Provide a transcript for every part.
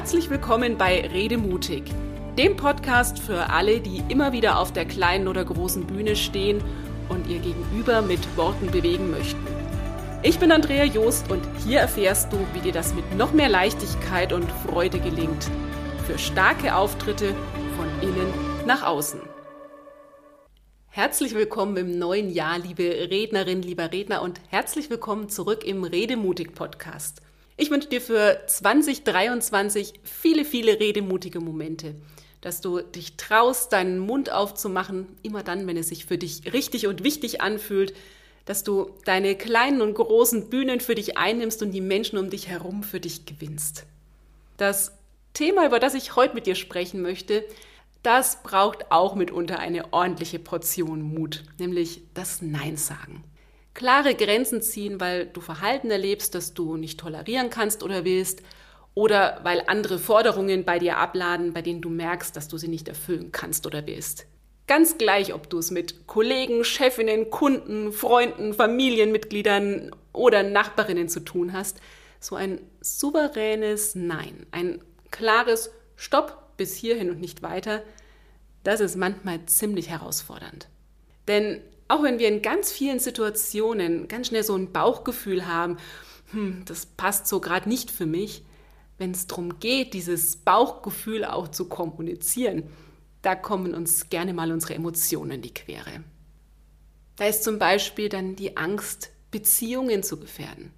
Herzlich willkommen bei Redemutig, dem Podcast für alle, die immer wieder auf der kleinen oder großen Bühne stehen und ihr Gegenüber mit Worten bewegen möchten. Ich bin Andrea Joost und hier erfährst du, wie dir das mit noch mehr Leichtigkeit und Freude gelingt. Für starke Auftritte von innen nach außen. Herzlich willkommen im neuen Jahr, liebe Rednerin, lieber Redner und herzlich willkommen zurück im Redemutig Podcast. Ich wünsche dir für 2023 viele, viele redemutige Momente, dass du dich traust, deinen Mund aufzumachen, immer dann, wenn es sich für dich richtig und wichtig anfühlt, dass du deine kleinen und großen Bühnen für dich einnimmst und die Menschen um dich herum für dich gewinnst. Das Thema, über das ich heute mit dir sprechen möchte, das braucht auch mitunter eine ordentliche Portion Mut, nämlich das Nein sagen klare Grenzen ziehen, weil du Verhalten erlebst, das du nicht tolerieren kannst oder willst, oder weil andere Forderungen bei dir abladen, bei denen du merkst, dass du sie nicht erfüllen kannst oder willst. Ganz gleich, ob du es mit Kollegen, Chefinnen, Kunden, Freunden, Familienmitgliedern oder Nachbarinnen zu tun hast, so ein souveränes Nein, ein klares Stopp bis hierhin und nicht weiter, das ist manchmal ziemlich herausfordernd. Denn auch wenn wir in ganz vielen Situationen ganz schnell so ein Bauchgefühl haben, hm, das passt so gerade nicht für mich, wenn es darum geht, dieses Bauchgefühl auch zu kommunizieren, da kommen uns gerne mal unsere Emotionen in die Quere. Da ist zum Beispiel dann die Angst, Beziehungen zu gefährden.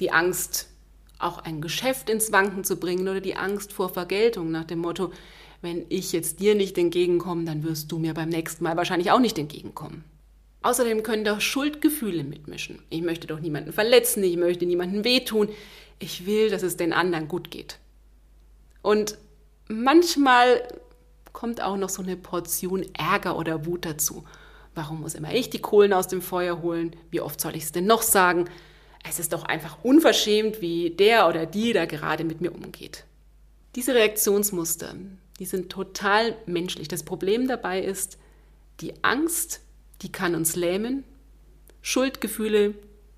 Die Angst, auch ein Geschäft ins Wanken zu bringen oder die Angst vor Vergeltung nach dem Motto, wenn ich jetzt dir nicht entgegenkomme, dann wirst du mir beim nächsten Mal wahrscheinlich auch nicht entgegenkommen. Außerdem können da Schuldgefühle mitmischen. Ich möchte doch niemanden verletzen, ich möchte niemanden wehtun. Ich will, dass es den anderen gut geht. Und manchmal kommt auch noch so eine Portion Ärger oder Wut dazu. Warum muss immer ich die Kohlen aus dem Feuer holen? Wie oft soll ich es denn noch sagen? Es ist doch einfach unverschämt, wie der oder die da gerade mit mir umgeht. Diese Reaktionsmuster, die sind total menschlich. Das Problem dabei ist, die Angst die kann uns lähmen. Schuldgefühle,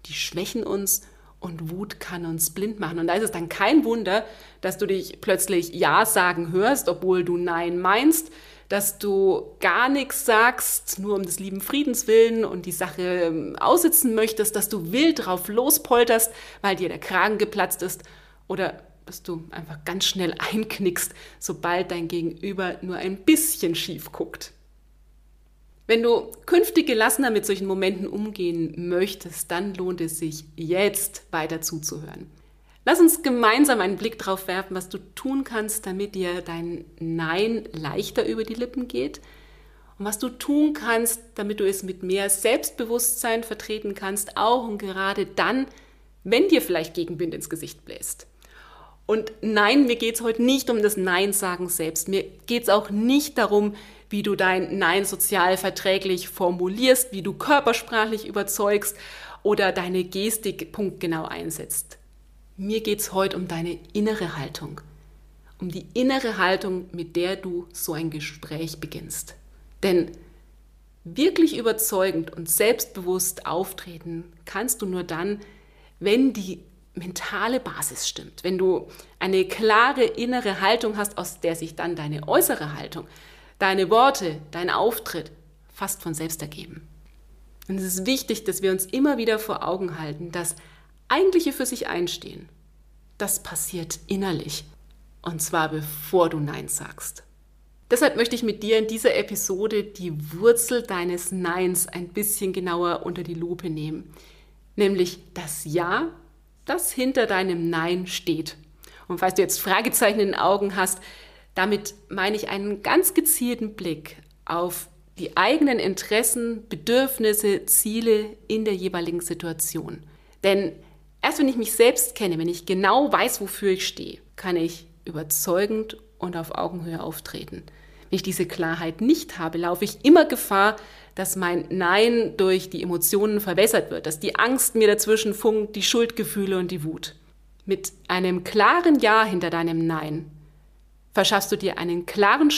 die schwächen uns und Wut kann uns blind machen. Und da ist es dann kein Wunder, dass du dich plötzlich Ja sagen hörst, obwohl du Nein meinst, dass du gar nichts sagst, nur um des lieben Friedens willen und die Sache ähm, aussitzen möchtest, dass du wild drauf lospolterst, weil dir der Kragen geplatzt ist oder dass du einfach ganz schnell einknickst, sobald dein Gegenüber nur ein bisschen schief guckt. Wenn du künftig gelassener mit solchen Momenten umgehen möchtest, dann lohnt es sich jetzt weiter zuzuhören. Lass uns gemeinsam einen Blick drauf werfen, was du tun kannst, damit dir dein Nein leichter über die Lippen geht und was du tun kannst, damit du es mit mehr Selbstbewusstsein vertreten kannst, auch und gerade dann, wenn dir vielleicht Gegenwind ins Gesicht bläst. Und nein, mir geht es heute nicht um das Nein-Sagen selbst. Mir geht es auch nicht darum, wie du dein Nein sozial verträglich formulierst, wie du körpersprachlich überzeugst oder deine Gestik punktgenau einsetzt. Mir geht es heute um deine innere Haltung, um die innere Haltung, mit der du so ein Gespräch beginnst. Denn wirklich überzeugend und selbstbewusst auftreten kannst du nur dann, wenn die mentale Basis stimmt, wenn du eine klare innere Haltung hast, aus der sich dann deine äußere Haltung, deine Worte, dein Auftritt fast von selbst ergeben. Und es ist wichtig, dass wir uns immer wieder vor Augen halten, dass eigentliche für sich einstehen, das passiert innerlich. Und zwar bevor du Nein sagst. Deshalb möchte ich mit dir in dieser Episode die Wurzel deines Neins ein bisschen genauer unter die Lupe nehmen. Nämlich das Ja, das hinter deinem Nein steht. Und falls du jetzt Fragezeichen in den Augen hast, damit meine ich einen ganz gezielten Blick auf die eigenen Interessen, Bedürfnisse, Ziele in der jeweiligen Situation. Denn erst wenn ich mich selbst kenne, wenn ich genau weiß, wofür ich stehe, kann ich überzeugend und auf Augenhöhe auftreten. Wenn ich diese Klarheit nicht habe, laufe ich immer Gefahr, dass mein Nein durch die Emotionen verwässert wird, dass die Angst mir dazwischen funkt, die Schuldgefühle und die Wut. Mit einem klaren Ja hinter deinem Nein verschaffst du dir einen klaren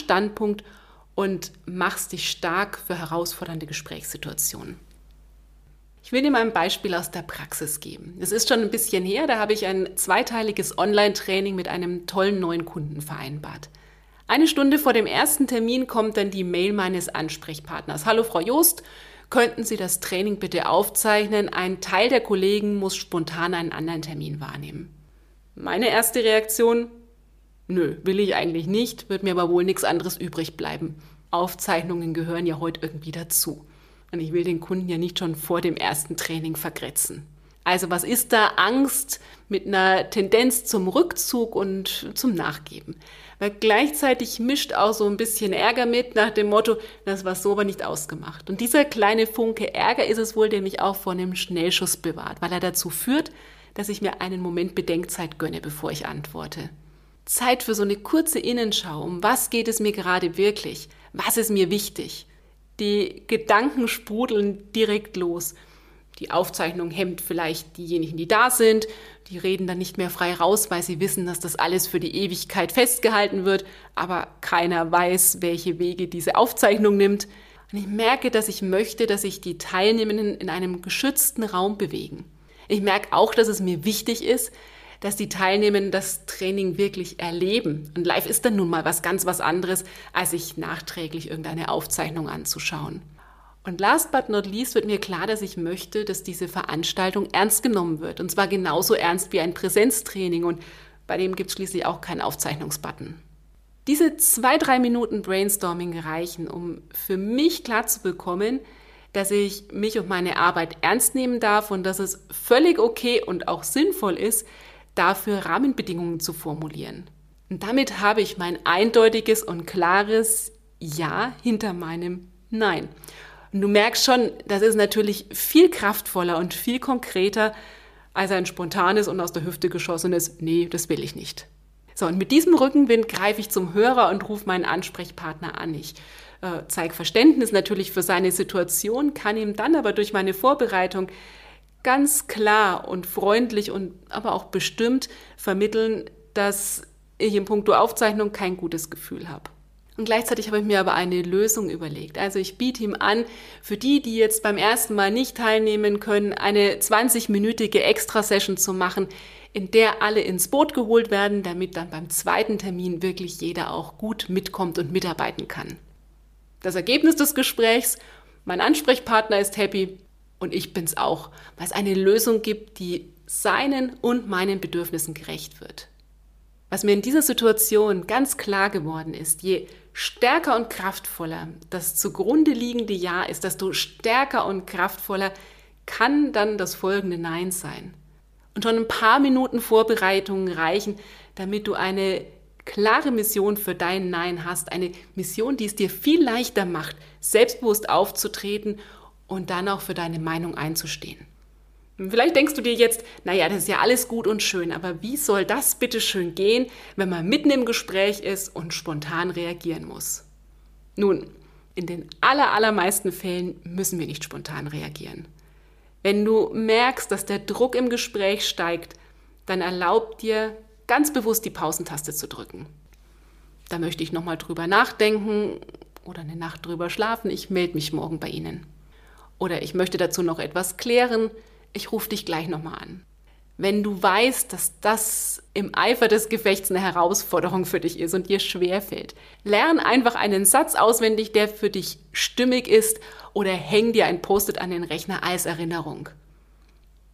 Ich will dir mal ein Beispiel aus der Praxis geben. Es ist schon ein bisschen her, da habe ich ein zweiteiliges Online-Training mit einem tollen neuen Kunden vereinbart. Eine Stunde vor dem ersten Termin kommt dann die Mail meines Ansprechpartners. Hallo Frau Jost, könnten Sie das Training bitte aufzeichnen? Ein Teil der Kollegen muss spontan einen anderen Termin wahrnehmen. Meine erste Reaktion, nö, will ich eigentlich nicht, wird mir aber wohl nichts anderes übrig bleiben. Aufzeichnungen gehören ja heute irgendwie dazu. Und ich will den Kunden ja nicht schon vor dem ersten Training vergrätzen. Also was ist da Angst mit einer Tendenz zum Rückzug und zum Nachgeben? Weil gleichzeitig mischt auch so ein bisschen Ärger mit nach dem Motto, das war so aber nicht ausgemacht. Und dieser kleine Funke Ärger ist es wohl, der mich auch vor einem Schnellschuss bewahrt, weil er dazu führt, dass ich mir einen Moment Bedenkzeit gönne, bevor ich antworte. Zeit für so eine kurze Innenschau. Um was geht es mir gerade wirklich? Was ist mir wichtig? Die Gedanken sprudeln direkt los. Die Aufzeichnung hemmt vielleicht diejenigen, die da sind. Die reden dann nicht mehr frei raus, weil sie wissen, dass das alles für die Ewigkeit festgehalten wird. Aber keiner weiß, welche Wege diese Aufzeichnung nimmt. Und ich merke, dass ich möchte, dass sich die Teilnehmenden in einem geschützten Raum bewegen. Ich merke auch, dass es mir wichtig ist, dass die Teilnehmenden das Training wirklich erleben. Und live ist dann nun mal was ganz was anderes, als sich nachträglich irgendeine Aufzeichnung anzuschauen. Und last but not least wird mir klar, dass ich möchte, dass diese Veranstaltung ernst genommen wird. Und zwar genauso ernst wie ein Präsenztraining. Und bei dem gibt es schließlich auch keinen Aufzeichnungsbutton. Diese zwei, drei Minuten Brainstorming reichen, um für mich klar zu bekommen, dass ich mich und meine Arbeit ernst nehmen darf und dass es völlig okay und auch sinnvoll ist, dafür Rahmenbedingungen zu formulieren. Und damit habe ich mein eindeutiges und klares Ja hinter meinem Nein. Und du merkst schon, das ist natürlich viel kraftvoller und viel konkreter als ein spontanes und aus der Hüfte geschossenes Nee, das will ich nicht. So, und mit diesem Rückenwind greife ich zum Hörer und rufe meinen Ansprechpartner an. Ich äh, zeige Verständnis natürlich für seine Situation, kann ihm dann aber durch meine Vorbereitung ganz klar und freundlich und aber auch bestimmt vermitteln, dass ich im Punkto Aufzeichnung kein gutes Gefühl habe. Und gleichzeitig habe ich mir aber eine Lösung überlegt. Also ich biete ihm an, für die, die jetzt beim ersten Mal nicht teilnehmen können, eine 20-minütige Extra-Session zu machen, in der alle ins Boot geholt werden, damit dann beim zweiten Termin wirklich jeder auch gut mitkommt und mitarbeiten kann. Das Ergebnis des Gesprächs, mein Ansprechpartner ist happy, und ich bin's auch, weil es eine Lösung gibt, die seinen und meinen Bedürfnissen gerecht wird. Was mir in dieser Situation ganz klar geworden ist, je stärker und kraftvoller das zugrunde liegende Ja ist, desto stärker und kraftvoller kann dann das folgende Nein sein. Und schon ein paar Minuten Vorbereitungen reichen, damit du eine klare Mission für dein Nein hast, eine Mission, die es dir viel leichter macht, selbstbewusst aufzutreten und dann auch für deine Meinung einzustehen. Vielleicht denkst du dir jetzt, naja, das ist ja alles gut und schön, aber wie soll das bitte schön gehen, wenn man mitten im Gespräch ist und spontan reagieren muss? Nun, in den aller, allermeisten Fällen müssen wir nicht spontan reagieren. Wenn du merkst, dass der Druck im Gespräch steigt, dann erlaub dir ganz bewusst die Pausentaste zu drücken. Da möchte ich nochmal drüber nachdenken oder eine Nacht drüber schlafen. Ich melde mich morgen bei Ihnen. Oder ich möchte dazu noch etwas klären. Ich rufe dich gleich nochmal an. Wenn du weißt, dass das im Eifer des Gefechts eine Herausforderung für dich ist und dir schwerfällt, lern einfach einen Satz auswendig, der für dich stimmig ist oder häng dir ein Post-it an den Rechner als Erinnerung.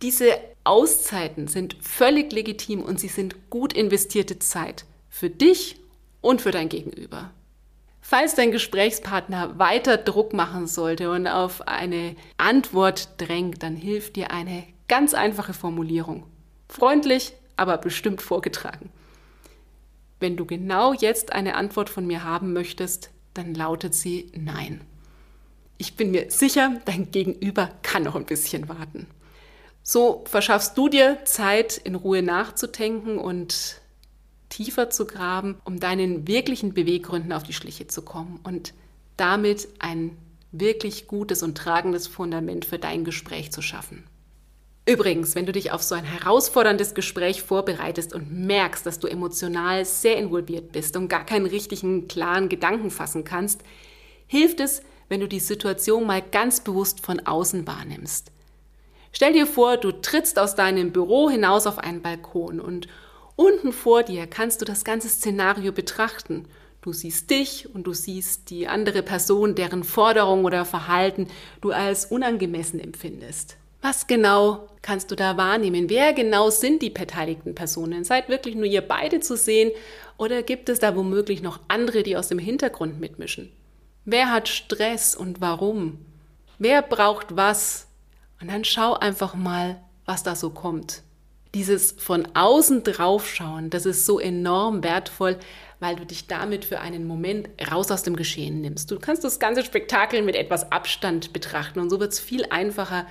Diese Auszeiten sind völlig legitim und sie sind gut investierte Zeit für dich und für dein Gegenüber. Falls dein Gesprächspartner weiter Druck machen sollte und auf eine Antwort drängt, dann hilft dir eine ganz einfache Formulierung. Freundlich, aber bestimmt vorgetragen. Wenn du genau jetzt eine Antwort von mir haben möchtest, dann lautet sie Nein. Ich bin mir sicher, dein Gegenüber kann noch ein bisschen warten. So verschaffst du dir Zeit, in Ruhe nachzudenken und tiefer zu graben, um deinen wirklichen Beweggründen auf die Schliche zu kommen und damit ein wirklich gutes und tragendes Fundament für dein Gespräch zu schaffen. Übrigens, wenn du dich auf so ein herausforderndes Gespräch vorbereitest und merkst, dass du emotional sehr involviert bist und gar keinen richtigen, klaren Gedanken fassen kannst, hilft es, wenn du die Situation mal ganz bewusst von außen wahrnimmst. Stell dir vor, du trittst aus deinem Büro hinaus auf einen Balkon und unten vor dir kannst du das ganze Szenario betrachten. Du siehst dich und du siehst die andere Person, deren Forderung oder Verhalten du als unangemessen empfindest. Was genau kannst du da wahrnehmen? Wer genau sind die beteiligten Personen? Seid wirklich nur ihr beide zu sehen oder gibt es da womöglich noch andere, die aus dem Hintergrund mitmischen? Wer hat Stress und warum? Wer braucht was? Und dann schau einfach mal, was da so kommt. Dieses von außen draufschauen, das ist so enorm wertvoll, weil du dich damit für einen Moment raus aus dem Geschehen nimmst. Du kannst das ganze Spektakel mit etwas Abstand betrachten und so wird es viel einfacher,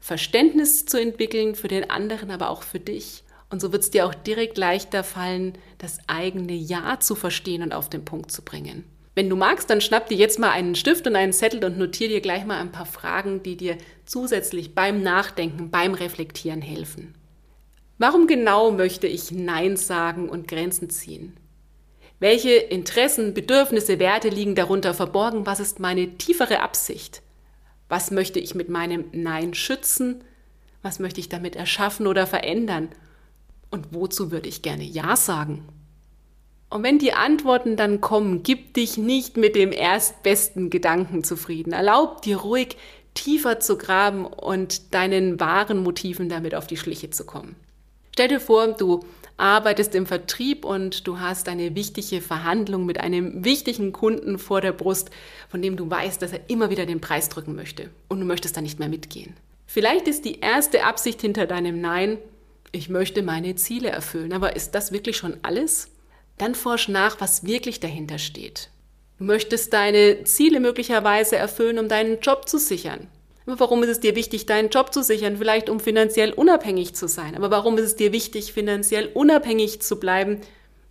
Verständnis zu entwickeln für den anderen, aber auch für dich. Und so wird es dir auch direkt leichter fallen, das eigene Ja zu verstehen und auf den Punkt zu bringen. Wenn du magst, dann schnapp dir jetzt mal einen Stift und einen Zettel und notiere dir gleich mal ein paar Fragen, die dir zusätzlich beim Nachdenken, beim Reflektieren helfen. Warum genau möchte ich Nein sagen und Grenzen ziehen? Welche Interessen, Bedürfnisse, Werte liegen darunter verborgen? Was ist meine tiefere Absicht? Was möchte ich mit meinem Nein schützen? Was möchte ich damit erschaffen oder verändern? Und wozu würde ich gerne Ja sagen? Und wenn die Antworten dann kommen, gib dich nicht mit dem erstbesten Gedanken zufrieden. Erlaub dir ruhig tiefer zu graben und deinen wahren Motiven damit auf die Schliche zu kommen. Stell dir vor, du arbeitest im Vertrieb und du hast eine wichtige Verhandlung mit einem wichtigen Kunden vor der Brust, von dem du weißt, dass er immer wieder den Preis drücken möchte und du möchtest da nicht mehr mitgehen. Vielleicht ist die erste Absicht hinter deinem Nein, ich möchte meine Ziele erfüllen, aber ist das wirklich schon alles? Dann forsch nach, was wirklich dahinter steht. Du möchtest deine Ziele möglicherweise erfüllen, um deinen Job zu sichern. Warum ist es dir wichtig, deinen Job zu sichern? Vielleicht um finanziell unabhängig zu sein. Aber warum ist es dir wichtig, finanziell unabhängig zu bleiben?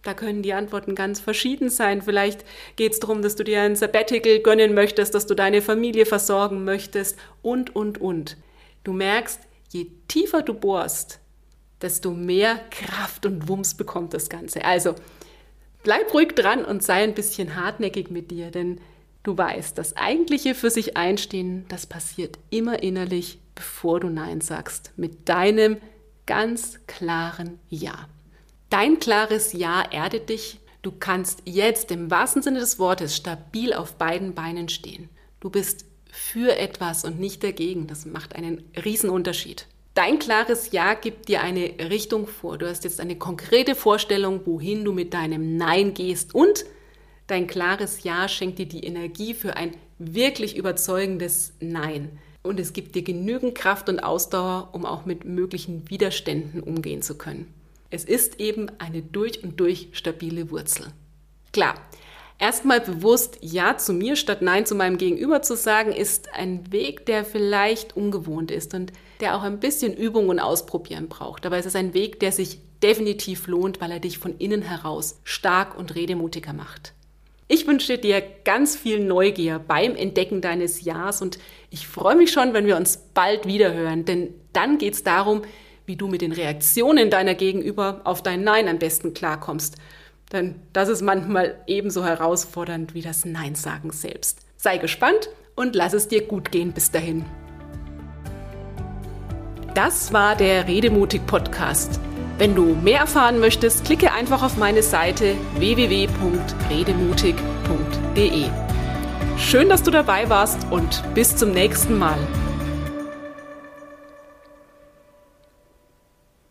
Da können die Antworten ganz verschieden sein. Vielleicht geht es darum, dass du dir ein Sabbatical gönnen möchtest, dass du deine Familie versorgen möchtest und, und, und. Du merkst, je tiefer du bohrst, desto mehr Kraft und Wumms bekommt das Ganze. Also bleib ruhig dran und sei ein bisschen hartnäckig mit dir, denn Du weißt, das eigentliche für sich einstehen, das passiert immer innerlich, bevor du Nein sagst, mit deinem ganz klaren Ja. Dein klares Ja erdet dich. Du kannst jetzt im wahrsten Sinne des Wortes stabil auf beiden Beinen stehen. Du bist für etwas und nicht dagegen. Das macht einen Riesenunterschied. Dein klares Ja gibt dir eine Richtung vor. Du hast jetzt eine konkrete Vorstellung, wohin du mit deinem Nein gehst und Dein klares Ja schenkt dir die Energie für ein wirklich überzeugendes Nein. Und es gibt dir genügend Kraft und Ausdauer, um auch mit möglichen Widerständen umgehen zu können. Es ist eben eine durch und durch stabile Wurzel. Klar, erstmal bewusst Ja zu mir statt Nein zu meinem Gegenüber zu sagen, ist ein Weg, der vielleicht ungewohnt ist und der auch ein bisschen Übung und Ausprobieren braucht. Aber es ist ein Weg, der sich definitiv lohnt, weil er dich von innen heraus stark und redemutiger macht. Ich wünsche dir ganz viel Neugier beim Entdecken deines Jahres und ich freue mich schon, wenn wir uns bald wieder hören, denn dann geht es darum, wie du mit den Reaktionen deiner Gegenüber auf dein Nein am besten klarkommst. Denn das ist manchmal ebenso herausfordernd wie das Nein sagen selbst. Sei gespannt und lass es dir gut gehen bis dahin. Das war der Redemutig Podcast. Wenn du mehr erfahren möchtest, klicke einfach auf meine Seite www.redemutig.de. Schön, dass du dabei warst und bis zum nächsten Mal.